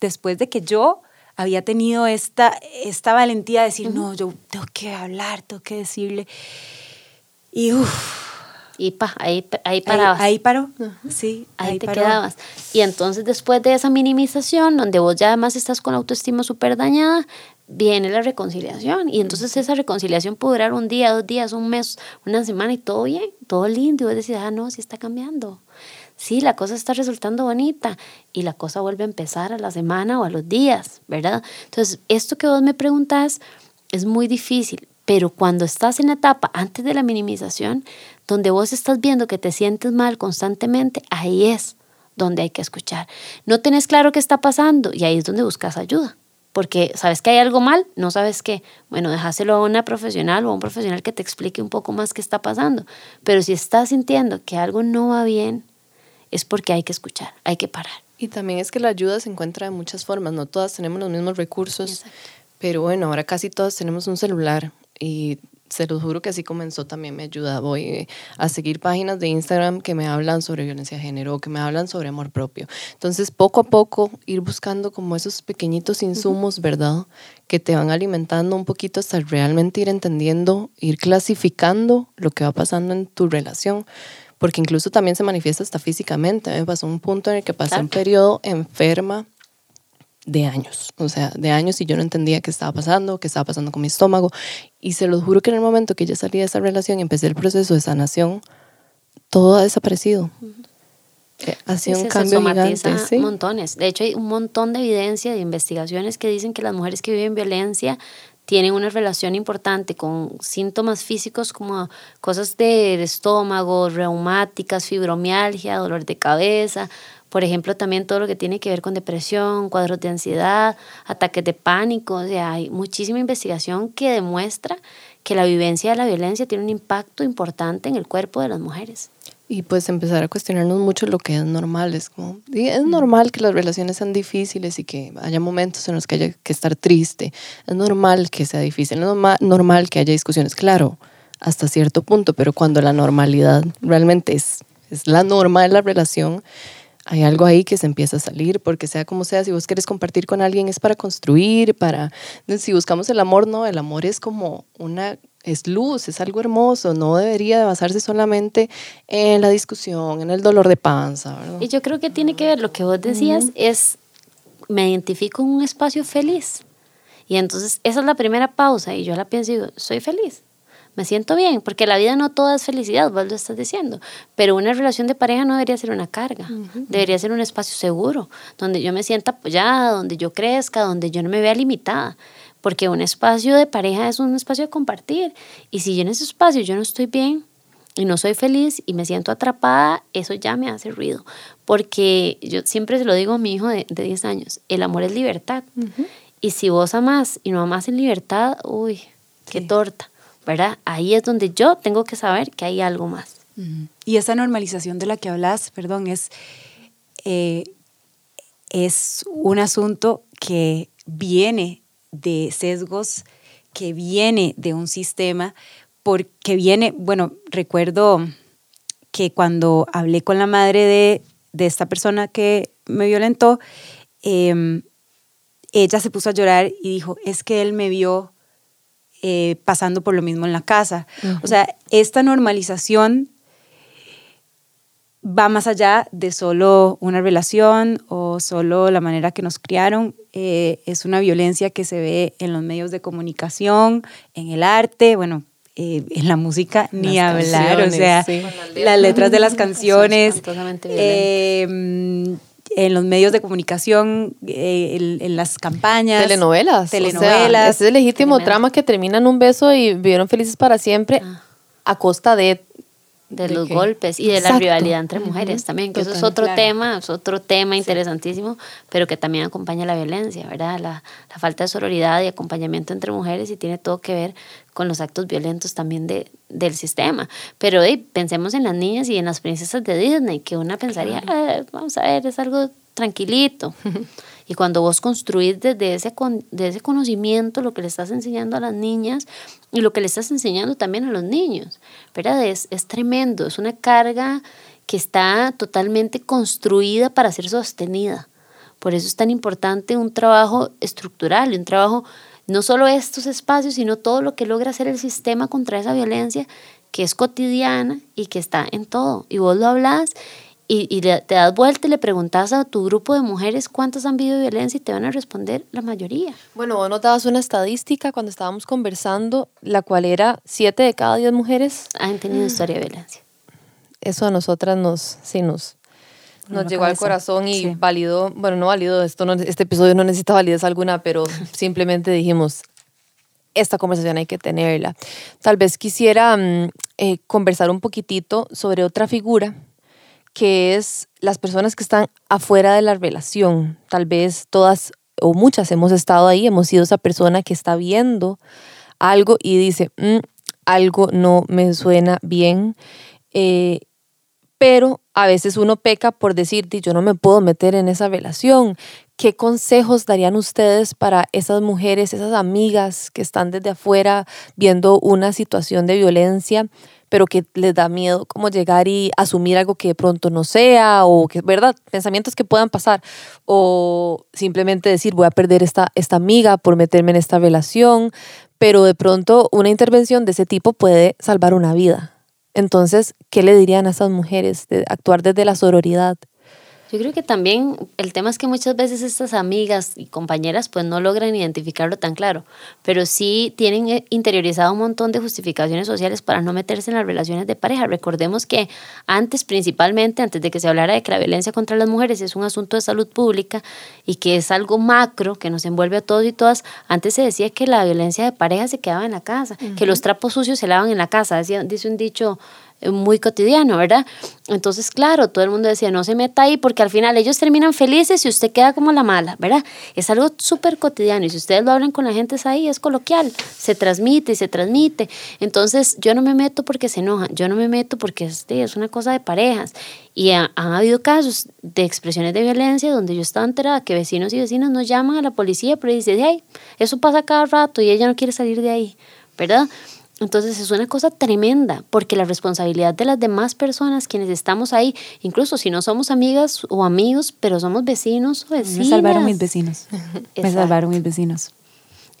Después de que yo había tenido esta, esta valentía de decir, no, yo tengo que hablar, tengo que decirle. Y uff. Y pa, ahí, ahí parabas. Ahí, paró, sí. Ahí, te quedabas. Y entonces después de esa minimización, donde vos ya además estás con la autoestima súper dañada, viene la reconciliación. Y entonces esa reconciliación puede durar un día, dos días, un mes, una semana y todo bien, todo lindo. Y vos decís, ah, no, sí está cambiando. Sí, la cosa está resultando bonita y la cosa vuelve a empezar a la semana o a los días, ¿verdad? Entonces, esto que vos me preguntas es muy difícil, pero cuando estás en la etapa antes de la minimización, donde vos estás viendo que te sientes mal constantemente, ahí es donde hay que escuchar. No tenés claro qué está pasando y ahí es donde buscas ayuda porque sabes que hay algo mal, no sabes qué. Bueno, dejáselo a una profesional o a un profesional que te explique un poco más qué está pasando. Pero si estás sintiendo que algo no va bien, es porque hay que escuchar, hay que parar. Y también es que la ayuda se encuentra de muchas formas, no todas tenemos los mismos recursos, pero bueno, ahora casi todas tenemos un celular y se los juro que así comenzó también me ayuda. Voy eh, a seguir páginas de Instagram que me hablan sobre violencia de género, que me hablan sobre amor propio. Entonces, poco a poco, ir buscando como esos pequeñitos insumos, ¿verdad? Que te van alimentando un poquito hasta realmente ir entendiendo, ir clasificando lo que va pasando en tu relación. Porque incluso también se manifiesta hasta físicamente. Me pasó un punto en el que pasé un periodo enferma de años, o sea, de años y yo no entendía qué estaba pasando, qué estaba pasando con mi estómago. Y se los juro que en el momento que yo salí de esa relación y empecé el proceso de sanación, todo ha desaparecido. Eh, ha sido un cambio gigante. ¿sí? montones. De hecho, hay un montón de evidencia, de investigaciones que dicen que las mujeres que viven violencia tienen una relación importante con síntomas físicos como cosas del estómago, reumáticas, fibromialgia, dolor de cabeza, por ejemplo, también todo lo que tiene que ver con depresión, cuadros de ansiedad, ataques de pánico. O sea, hay muchísima investigación que demuestra que la vivencia de la violencia tiene un impacto importante en el cuerpo de las mujeres. Y pues empezar a cuestionarnos mucho lo que es normal. Es como, es normal que las relaciones sean difíciles y que haya momentos en los que haya que estar triste. Es normal que sea difícil. Es normal que haya discusiones. Claro, hasta cierto punto, pero cuando la normalidad realmente es, es la norma de la relación, hay algo ahí que se empieza a salir, porque sea como sea, si vos quieres compartir con alguien es para construir, para... Si buscamos el amor, no, el amor es como una... Es luz, es algo hermoso, no debería de basarse solamente en la discusión, en el dolor de panza. Y yo creo que tiene que ver, lo que vos decías, es, me identifico en un espacio feliz. Y entonces esa es la primera pausa y yo la pienso y digo, soy feliz me siento bien, porque la vida no toda es felicidad, vos lo estás diciendo, pero una relación de pareja no debería ser una carga, debería ser un espacio seguro, donde yo me sienta apoyada, donde yo crezca, donde yo no me vea limitada, porque un espacio de pareja es un espacio de compartir, y si yo en ese espacio yo no estoy bien, y no soy feliz y me siento atrapada, eso ya me hace ruido. Porque yo siempre se lo digo a mi hijo de, de 10 años, el amor es libertad. Y si vos amás y no amás en libertad, uy, qué torta, ¿verdad? Ahí es donde yo tengo que saber que hay algo más. Y esa normalización de la que hablas, perdón, es, eh, es un asunto que viene de sesgos, que viene de un sistema, porque viene, bueno, recuerdo que cuando hablé con la madre de, de esta persona que me violentó, em, ella se puso a llorar y dijo, es que él me vio eh, pasando por lo mismo en la casa. O sea, esta normalización va más allá de solo una relación o solo la manera que nos criaron. Eh, es una violencia que se ve en los medios de comunicación, en el arte, bueno, eh, en la música ni hablar, o sea, las letras de las canciones, en los medios de comunicación, eh, en, las campañas. Telenovelas. Telenovelas. es el legítimo trama que termina en un beso y vivieron felices para siempre ah. a costa de de, los golpes y de la rivalidad entre mujeres también, que eso es otro tema, es otro tema interesantísimo, pero que también acompaña la violencia, ¿verdad? La, la, falta de sororidad y acompañamiento entre mujeres y tiene todo que ver con los actos violentos también de, del sistema. Pero pensemos en las niñas y en las princesas de Disney, que una pensaría, ah, vamos a ver, es algo tranquilito. [laughs] Y cuando vos construís desde ese, de ese conocimiento lo que le estás enseñando a las niñas y lo que le estás enseñando también a los niños, ¿verdad? Es, es tremendo, es una carga que está totalmente construida para ser sostenida. Por eso es tan importante un trabajo estructural, un trabajo, no solo estos espacios, sino todo lo que logra hacer el sistema contra esa violencia que es cotidiana y que está en todo. Y vos lo hablas y, te das vuelta y le preguntas a tu grupo de mujeres cuántas han vivido violencia y te van a responder la mayoría. Bueno, vos nos dabas una estadística cuando estábamos conversando, la cual era siete de cada diez mujeres han tenido [gasps] historia de violencia. Eso a nosotras nos, sí, nos, nos llegó al corazón y validó, bueno, no validó, esto no, este episodio no necesita validez alguna, pero [laughs] simplemente dijimos, esta conversación hay que tenerla. Tal vez quisiera mm, eh, conversar un poquitito sobre otra figura que es las personas que están afuera de la relación. Tal vez todas o muchas hemos estado ahí, hemos sido esa persona que está viendo algo y dice, mm, algo no me suena bien. Eh, pero a veces uno peca por decir, yo no me puedo meter en esa relación. ¿Qué consejos darían ustedes para esas mujeres, esas amigas que están desde afuera viendo una situación de violencia? pero que les da miedo como llegar y asumir algo que de pronto no sea, o que, ¿verdad? Pensamientos que puedan pasar, o simplemente decir, voy a perder esta, esta amiga por meterme en esta relación, pero de pronto una intervención de ese tipo puede salvar una vida. Entonces, ¿qué le dirían a esas mujeres de actuar desde la sororidad? Yo creo que también el tema es que muchas veces estas amigas y compañeras pues no logran identificarlo tan claro, pero sí tienen eh, interiorizado un montón de justificaciones sociales para no meterse en las relaciones de pareja. Recordemos que antes, principalmente, antes de que se hablara de que la violencia contra las mujeres es un asunto de salud pública y que es algo macro que nos envuelve a todos y todas, antes se decía que la violencia de pareja se quedaba en la casa, que los trapos sucios se lavan en la casa, dice un dicho muy cotidiano, ¿verdad? Entonces, claro, todo el mundo decía, no se meta ahí porque al final ellos terminan felices y usted queda como la mala, ¿verdad? Es algo súper cotidiano y si ustedes lo hablan con la gente es ahí, es coloquial, se transmite y se transmite. Entonces, yo no me meto porque se enojan, yo no me meto porque es, es una cosa de parejas. Y han habido casos de expresiones de violencia donde yo estaba enterada que vecinos y vecinas nos llaman a la policía, pero dicen, hey, eso pasa cada rato y ella no quiere salir de ahí, ¿verdad? Entonces es una cosa tremenda, porque la responsabilidad de las demás personas, quienes estamos ahí, incluso si no somos amigas o amigos, pero somos vecinos o vecinas. Me salvaron mis vecinos. [laughs] Me salvaron mis vecinos.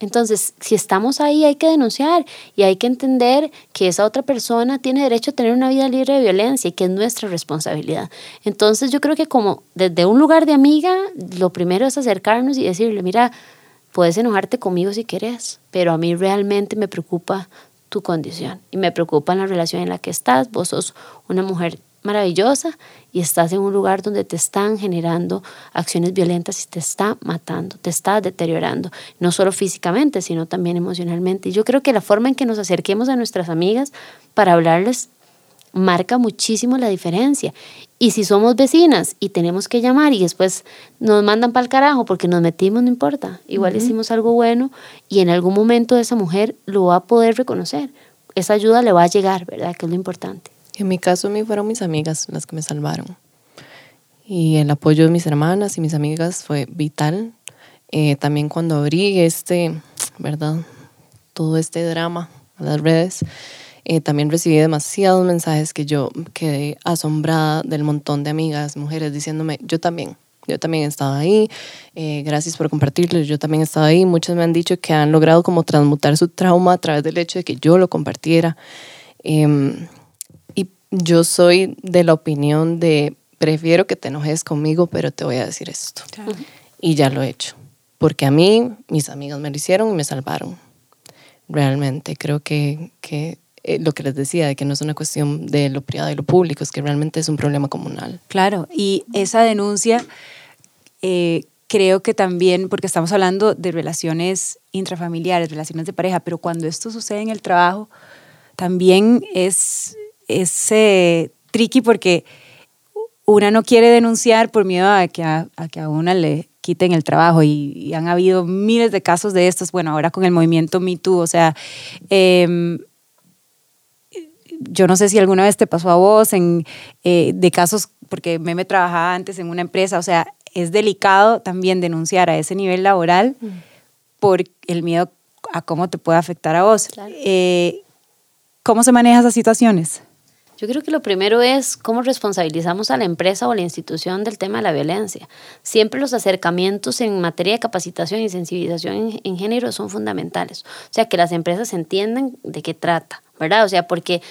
Entonces, si estamos ahí, hay que denunciar y hay que entender que esa otra persona tiene derecho a tener una vida libre de violencia y que es nuestra responsabilidad. Entonces, yo creo que como desde un lugar de amiga, lo primero es acercarnos y decirle, mira, puedes enojarte conmigo si quieres, pero a mí realmente me preocupa tu condición. Y me preocupa la relación en la que estás. Vos sos una mujer maravillosa y estás en un lugar donde te están generando acciones violentas y te está matando, te está deteriorando, no solo físicamente, sino también emocionalmente. Y yo creo que la forma en que nos acerquemos a nuestras amigas para hablarles marca muchísimo la diferencia. Y si somos vecinas y tenemos que llamar y después nos mandan para el carajo porque nos metimos, no importa. Igual hicimos algo bueno y en algún momento esa mujer lo va a poder reconocer. Esa ayuda le va a llegar, ¿verdad? Que es lo importante. En mi caso, a mí fueron mis amigas las que me salvaron. Y el apoyo de mis hermanas y mis amigas fue vital. Eh, también cuando abrí este, ¿verdad? Todo este drama a las redes, eh, también recibí demasiados mensajes que yo quedé asombrada del montón de amigas, mujeres, diciéndome, yo también, yo también he estado ahí, eh, gracias por compartirlo, yo también he estado ahí. Muchos me han dicho que han logrado como transmutar su trauma a través del hecho de que yo lo compartiera. Em, y yo soy de la opinión de, prefiero que te enojes conmigo, pero te voy a decir esto. Y ya lo he hecho, porque a mí mis amigas me lo hicieron y me salvaron. Realmente creo que, que eh, lo que les decía, de que no es una cuestión de lo privado y lo público, es que realmente es un problema comunal. Claro, y esa denuncia eh, creo que también, porque estamos hablando de relaciones intrafamiliares, relaciones de pareja, pero cuando esto sucede en el trabajo, también es, es eh, tricky porque una no quiere denunciar por miedo a que a, que a una le quiten el trabajo y, han habido miles de casos de estos, bueno, ahora con el movimiento Me Too, o sea, eh, yo no sé si alguna vez te pasó a vos en, eh, de casos, porque me trabajaba antes en una empresa, o sea, es delicado también denunciar a ese nivel laboral mm. por el miedo a cómo te puede afectar a vos. Eh, ¿Cómo se manejan esas situaciones? Yo creo que lo primero es cómo responsabilizamos a la empresa o la institución del tema de la violencia. Siempre los acercamientos en materia de capacitación y sensibilización en, en género son fundamentales. O sea, que las empresas entiendan de qué trata, ¿verdad? O sea, porque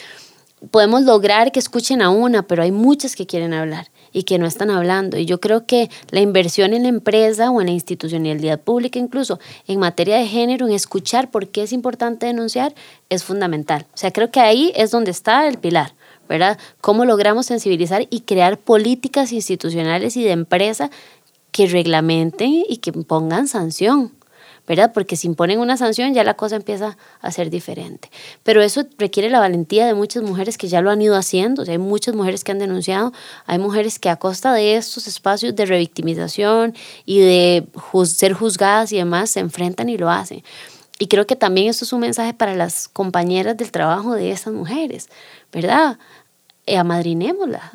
podemos lograr que escuchen a una, pero hay muchas que quieren hablar y que no están hablando. Y yo creo que la inversión en la empresa o en la institucionalidad pública, incluso en materia de género, en escuchar por qué es importante denunciar, es fundamental. O sea, creo que ahí es donde está el pilar, ¿verdad? Cómo logramos sensibilizar y crear políticas institucionales y de empresa que reglamenten y que pongan sanción. ¿Verdad? Porque si imponen una sanción ya la cosa empieza a ser diferente. Pero eso requiere la valentía de muchas mujeres que ya lo han ido haciendo. hay muchas mujeres que han denunciado, hay mujeres que a costa de estos espacios de revictimización y de ser juzgadas y demás se enfrentan y lo hacen. Y creo que también eso es un mensaje para las compañeras del trabajo de estas mujeres, ¿verdad? Eh, amadrinémosla,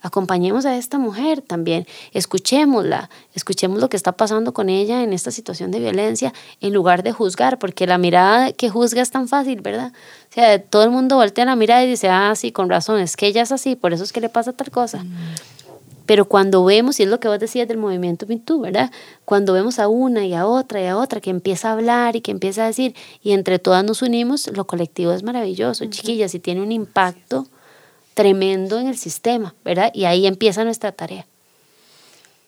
acompañemos a esta mujer también, escuchémosla, escuchemos lo que está pasando con ella en esta situación de violencia en lugar de juzgar, porque la mirada que juzga es tan fácil, ¿verdad? O sea, todo el mundo voltea la mirada y dice, ah, sí, con razón, es que ella es así, por eso es que le pasa tal cosa. Pero cuando vemos, y es lo que vos decías del movimiento MeToo, ¿verdad? Cuando vemos a una y a otra y a otra que empieza a hablar y que empieza a decir, y entre todas nos unimos, lo colectivo es maravilloso, chiquillas, y tiene un impacto tremendo en el sistema, ¿verdad? Y ahí empieza nuestra tarea.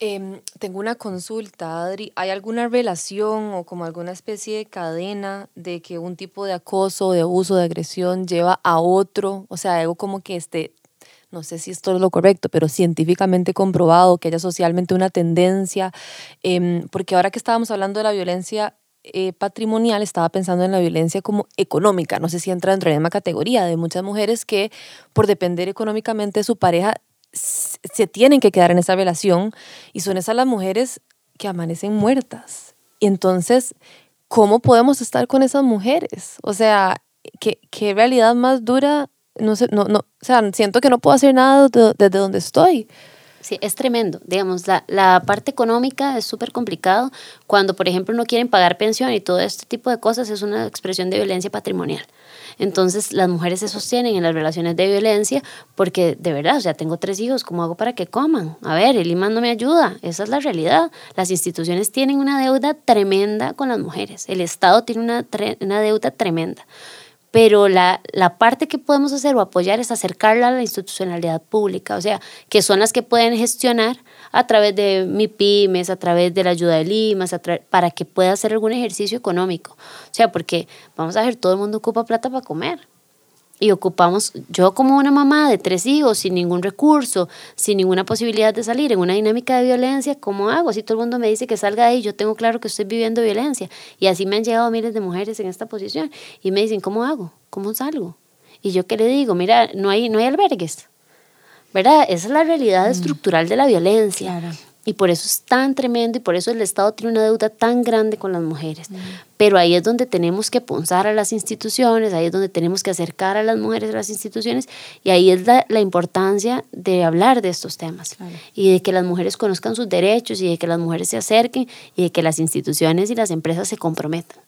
Em, tengo una consulta, Adri. ¿Hay alguna relación o como alguna especie de cadena de que un tipo de acoso, de abuso, de agresión lleva a otro? O sea, algo como que este, no sé si esto es lo correcto, pero científicamente comprobado, que haya socialmente una tendencia. Em, porque ahora que estábamos hablando de la violencia eh, patrimonial, estaba pensando en la violencia como económica. No sé si entra dentro de la misma categoría de muchas mujeres que por depender económicamente de su pareja se tienen que quedar en esa relación y son esas las mujeres que amanecen muertas. Y entonces, ¿cómo podemos estar con esas mujeres? O sea, ¿qué, qué realidad más dura? No sé, no, no, o sea, siento que no puedo hacer nada desde donde estoy. Sí, es tremendo. Digamos, la, la parte económica es súper complicado. Cuando, por ejemplo, no quieren pagar pensión y todo este tipo de cosas, es una expresión de violencia patrimonial. Entonces, las mujeres se sostienen en las relaciones de violencia porque, de verdad, o sea, tengo tres hijos, ¿cómo hago para que coman? A ver, el imán no me ayuda. Esa es la realidad. Las instituciones tienen una deuda tremenda con las mujeres. El Estado tiene una, una deuda tremenda pero la, la, parte que podemos hacer o apoyar es acercarla a la institucionalidad pública, o sea, que son las que pueden gestionar a través de MIPIMES, a través de la ayuda de Limas, para que pueda hacer algún ejercicio económico. O sea, porque vamos a ver, todo el mundo ocupa plata para comer y ocupamos, yo como una mamá de tres hijos, sin ningún recurso, sin ninguna posibilidad de salir en una dinámica de violencia, ¿cómo hago? Si todo el mundo me dice que salga de ahí, yo tengo claro que estoy viviendo violencia. Y así me han llegado miles de mujeres en esta posición y me dicen, ¿cómo hago? ¿Cómo salgo? Y yo qué le digo, mira, no hay, no hay albergues. ¿Verdad? Esa es la realidad estructural de la violencia. Claro. Y por eso es tan tremendo y por eso el Estado tiene una deuda tan grande con las mujeres. Pero ahí es donde tenemos que punzar a las instituciones, ahí es donde tenemos que acercar a las mujeres a las instituciones y ahí es la, la importancia de hablar de estos temas y de que las mujeres conozcan sus derechos y de que las mujeres se acerquen y de que las instituciones y las empresas se comprometan.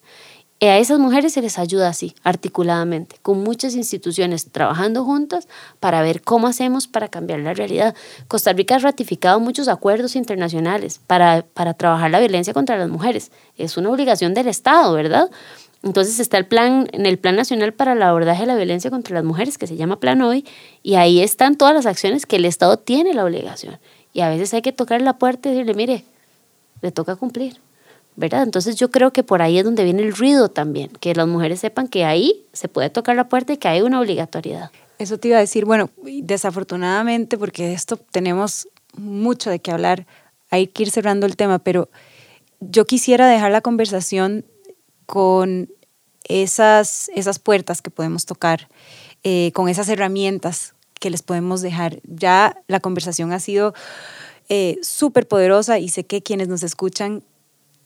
A esas mujeres se les ayuda así, articuladamente, con muchas instituciones trabajando juntas para ver cómo hacemos para cambiar la realidad. Costa Rica ha ratificado muchos acuerdos internacionales para, para trabajar la violencia contra las mujeres. Es una obligación del Estado, ¿verdad? Entonces está el plan, en el Plan Nacional para el Abordaje de la Violencia contra las Mujeres, que se llama Plan Hoy, y ahí están todas las acciones que el Estado tiene la obligación. Y a veces hay que tocar la puerta y decirle, mire, le toca cumplir. ¿Verdad? Entonces yo creo que por ahí es donde viene el ruido también, que las mujeres sepan que ahí se puede tocar la puerta y que hay una obligatoriedad. Eso te iba a decir, bueno, desafortunadamente, porque de esto tenemos mucho de qué hablar, hay que ir cerrando el tema, pero yo quisiera dejar la conversación con esas, esas puertas que podemos tocar, eh, con esas herramientas que les podemos dejar. Ya la conversación ha sido eh, súper poderosa y sé que quienes nos escuchan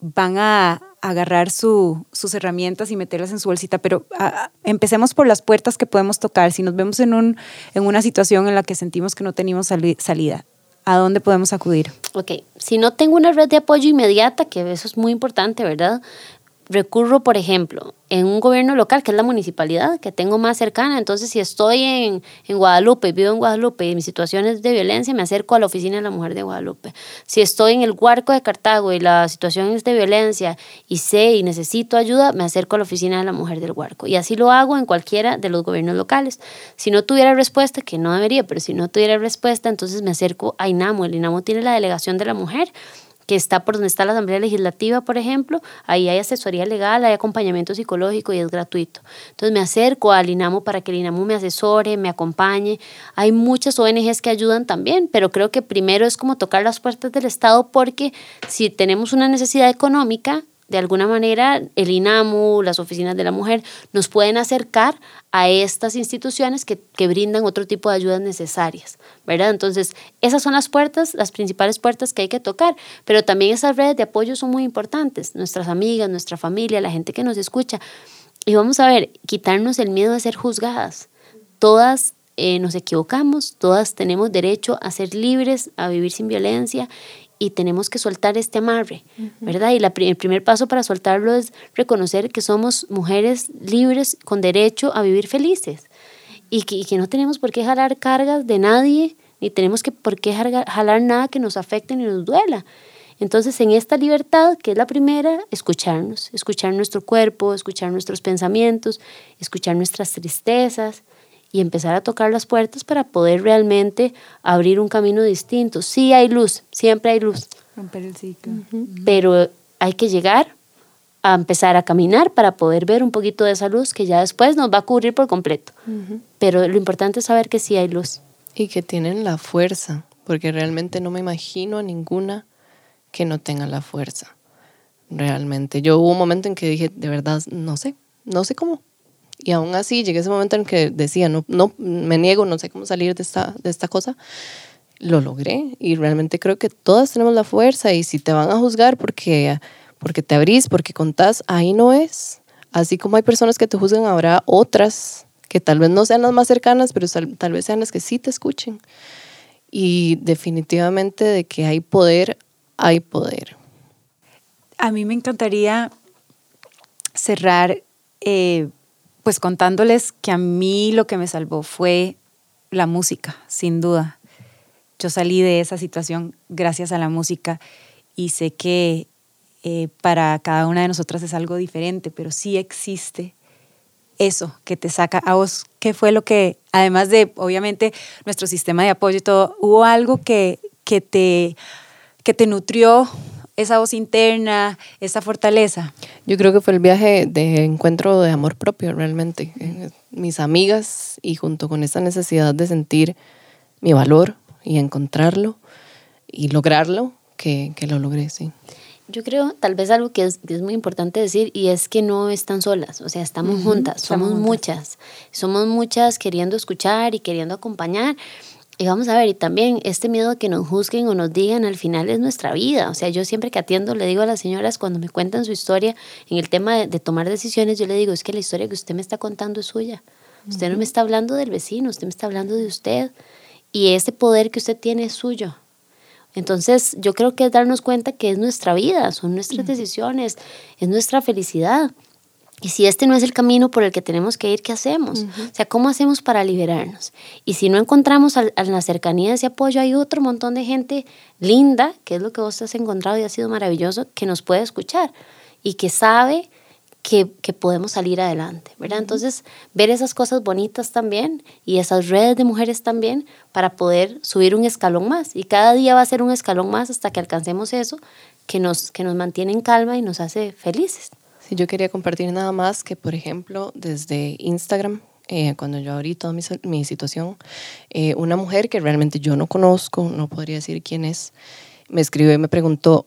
van a agarrar su, sus herramientas y meterlas en su bolsita, pero ah, empecemos por las puertas que podemos tocar. Si nos vemos en, un, en una situación en la que sentimos que no tenemos salida, ¿a dónde podemos acudir? Ok, si no tengo una red de apoyo inmediata, que eso es muy importante, ¿verdad? Recurro, por ejemplo, en un gobierno local, que es la municipalidad, que tengo más cercana. Entonces, si estoy en, en Guadalupe, vivo en Guadalupe y mi situación es de violencia, me acerco a la oficina de la mujer de Guadalupe. Si estoy en el Huarco de Cartago y la situación es de violencia y sé y necesito ayuda, me acerco a la oficina de la mujer del Huarco. Y así lo hago en cualquiera de los gobiernos locales. Si no tuviera respuesta, que no debería, pero si no tuviera respuesta, entonces me acerco a INAMO. El INAMO tiene la delegación de la mujer que está por donde está la Asamblea Legislativa, por ejemplo, ahí hay asesoría legal, hay acompañamiento psicológico y es gratuito. Entonces me acerco al INAMO para que el INAMO me asesore, me acompañe. Hay muchas ONGs que ayudan también, pero creo que primero es como tocar las puertas del Estado porque si tenemos una necesidad económica, de alguna manera el INAMU, las oficinas de la mujer, nos pueden acercar a estas instituciones que, que, brindan otro tipo de ayudas necesarias, ¿verdad? Entonces, esas son las puertas, las principales puertas que hay que tocar, pero también esas redes de apoyo son muy importantes, nuestras amigas, nuestra familia, la gente que nos escucha. Y vamos a ver, quitarnos el miedo de ser juzgadas. Todas eh, nos equivocamos, todas tenemos derecho a ser libres, a vivir sin violencia y tenemos que soltar este amarre, ¿verdad? Y la, el primer paso para soltarlo es reconocer que somos mujeres libres con derecho a vivir felices y que, que no tenemos por qué jalar cargas de nadie, ni tenemos que, por qué jalar nada que nos afecte ni nos duela. Entonces, en esta libertad, que es la primera, escucharnos, escuchar nuestro cuerpo, escuchar nuestros pensamientos, escuchar nuestras tristezas, y empezar a tocar las puertas para poder realmente abrir un camino distinto. Sí hay luz, siempre hay luz. Romper el ciclo. Pero hay que llegar a empezar a caminar para poder ver un poquito de esa luz que ya después nos va a cubrir por completo. Pero lo importante es saber que sí hay luz. Y que tienen la fuerza, porque realmente no me imagino a ninguna que no tenga la fuerza. Realmente. Yo hubo un momento en que dije, de verdad, no sé, no sé cómo. Y aún así llegué a ese momento en que decía, no, no, me niego, no sé cómo salir de esta, de esta cosa. Lo logré y realmente creo que todas tenemos la fuerza y si te van a juzgar porque, porque te abrís, porque contás, ahí no es. Así como hay personas que te juzgan, habrá otras que tal vez no sean las más cercanas, pero tal vez sean las que sí te escuchen. Y definitivamente de que hay poder, hay poder. A mí me encantaría cerrar eh, pues contándoles que a mí lo que me salvó fue la música, sin duda. Yo salí de esa situación gracias a la música y sé que eh, para cada una de nosotras es algo diferente, pero sí existe eso que te saca a vos. ¿Qué fue lo que, además de, obviamente, nuestro sistema de apoyo y todo, hubo algo que, que, te, que te nutrió esa voz interna, esa fortaleza? Yo creo que fue el viaje de encuentro de amor propio realmente. Mis amigas y junto con esa necesidad de sentir mi valor y encontrarlo y lograrlo, que, que lo logré, sí. Yo creo tal vez algo que es, que es, muy importante decir y es que no están solas, o sea, estamos juntas, somos muchas, somos muchas queriendo escuchar y queriendo acompañar. Y vamos a ver, y también este miedo a que nos juzguen o nos digan al final es nuestra vida. O sea, yo siempre que atiendo le digo a las señoras cuando me cuentan su historia en el tema de, de tomar decisiones, yo le digo, es que la historia que usted me está contando es suya. Usted no me está hablando del vecino, usted me está hablando de usted. Y ese poder que usted tiene es suyo. Entonces, yo creo que es darnos cuenta que es nuestra vida, son nuestras decisiones, es nuestra felicidad. Y si este no es el camino por el que tenemos que ir, ¿qué hacemos? O sea, ¿cómo hacemos para liberarnos? Y si no encontramos en la cercanía ese apoyo, hay otro montón de gente linda, que es lo que vos has encontrado y ha sido maravilloso, que nos puede escuchar y que sabe que, que, podemos salir adelante, ¿verdad? Entonces, ver esas cosas bonitas también y esas redes de mujeres también para poder subir un escalón más. Y cada día va a ser un escalón más hasta que alcancemos eso que nos, que nos mantiene en calma y nos hace felices. Sí, yo quería compartir nada más que, por ejemplo, desde Instagram, eh, cuando yo abrí toda mi, mi situación, eh, una mujer que realmente yo no conozco, no podría decir quién es, me escribió y me preguntó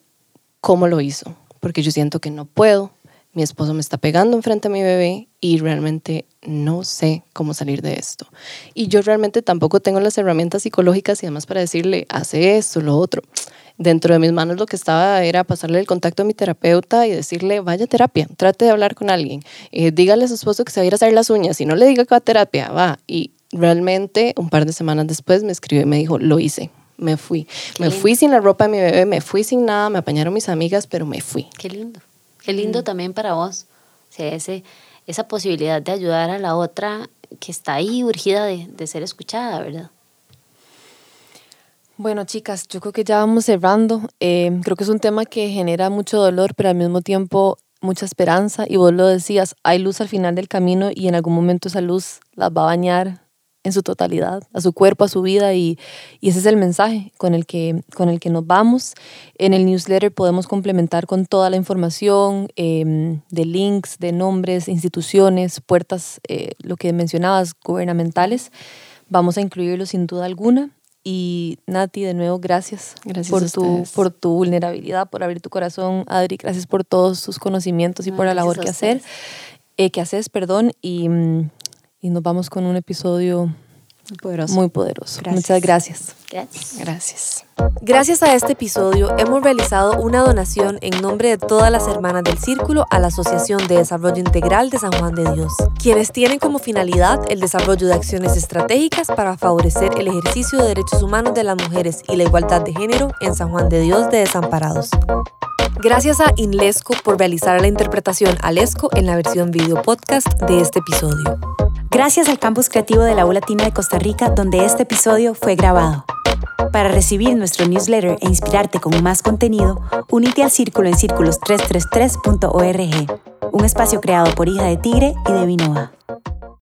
cómo lo hizo, porque yo siento que no puedo, mi esposo me está pegando enfrente a mi bebé y realmente no sé cómo salir de esto. Y yo realmente tampoco tengo las herramientas psicológicas y además para decirle, hace esto, lo otro. Dentro de mis manos lo que estaba era pasarle el contacto a mi terapeuta y decirle, vaya a terapia, trate de hablar con alguien, eh, dígale a su esposo que se va a ir a hacer las uñas, si no le diga que va a terapia, va. Y realmente un par de semanas después me escribió y me dijo, lo hice, me fui. me fui sin la ropa de mi bebé, me fui sin nada, me apañaron mis amigas, pero me fui. Qué lindo. Qué lindo también para vos. O sea, ese, esa posibilidad de ayudar a la otra que está ahí urgida de, de ser escuchada, ¿verdad? Bueno, chicas, yo creo que ya vamos cerrando. Eh, creo que es un tema que genera mucho dolor, pero al mismo tiempo mucha esperanza. Y vos lo decías, hay luz al final del camino y en algún momento esa luz las va a bañar en su totalidad, a su cuerpo, a su vida y, y, ese es el mensaje con el, que, con el que nos vamos. En el newsletter podemos complementar con toda la información eh, de links, de nombres, instituciones, puertas, eh, lo que mencionabas, gubernamentales. Vamos a incluirlo sin duda alguna. Y Nati, de nuevo, gracias, gracias por, tu, por tu vulnerabilidad, por abrir tu corazón. Adri, gracias por todos tus conocimientos y por la labor que hacer, eh, que haces, perdón. Y, y nos vamos con un episodio muy poderoso. Muy poderoso. Gracias. Muchas gracias. Gracias. Gracias. Gracias a este episodio hemos realizado una donación en nombre de todas las hermanas del Círculo a la Asociación de Desarrollo Integral de San Juan de Dios, quienes tienen como finalidad el desarrollo de acciones estratégicas para favorecer el ejercicio de derechos humanos de las mujeres y la igualdad de género en San Juan de Dios de Desamparados. Gracias a Inlesco por realizar la interpretación al ESCO en la versión video podcast de este episodio. Gracias al Campus Creativo de la U Latina de Costa Rica, donde este episodio fue grabado. Para recibir nuestro newsletter e inspirarte con más contenido, únete al círculo en círculos333.org, un espacio creado por Hija de Tigre y de Vinoa.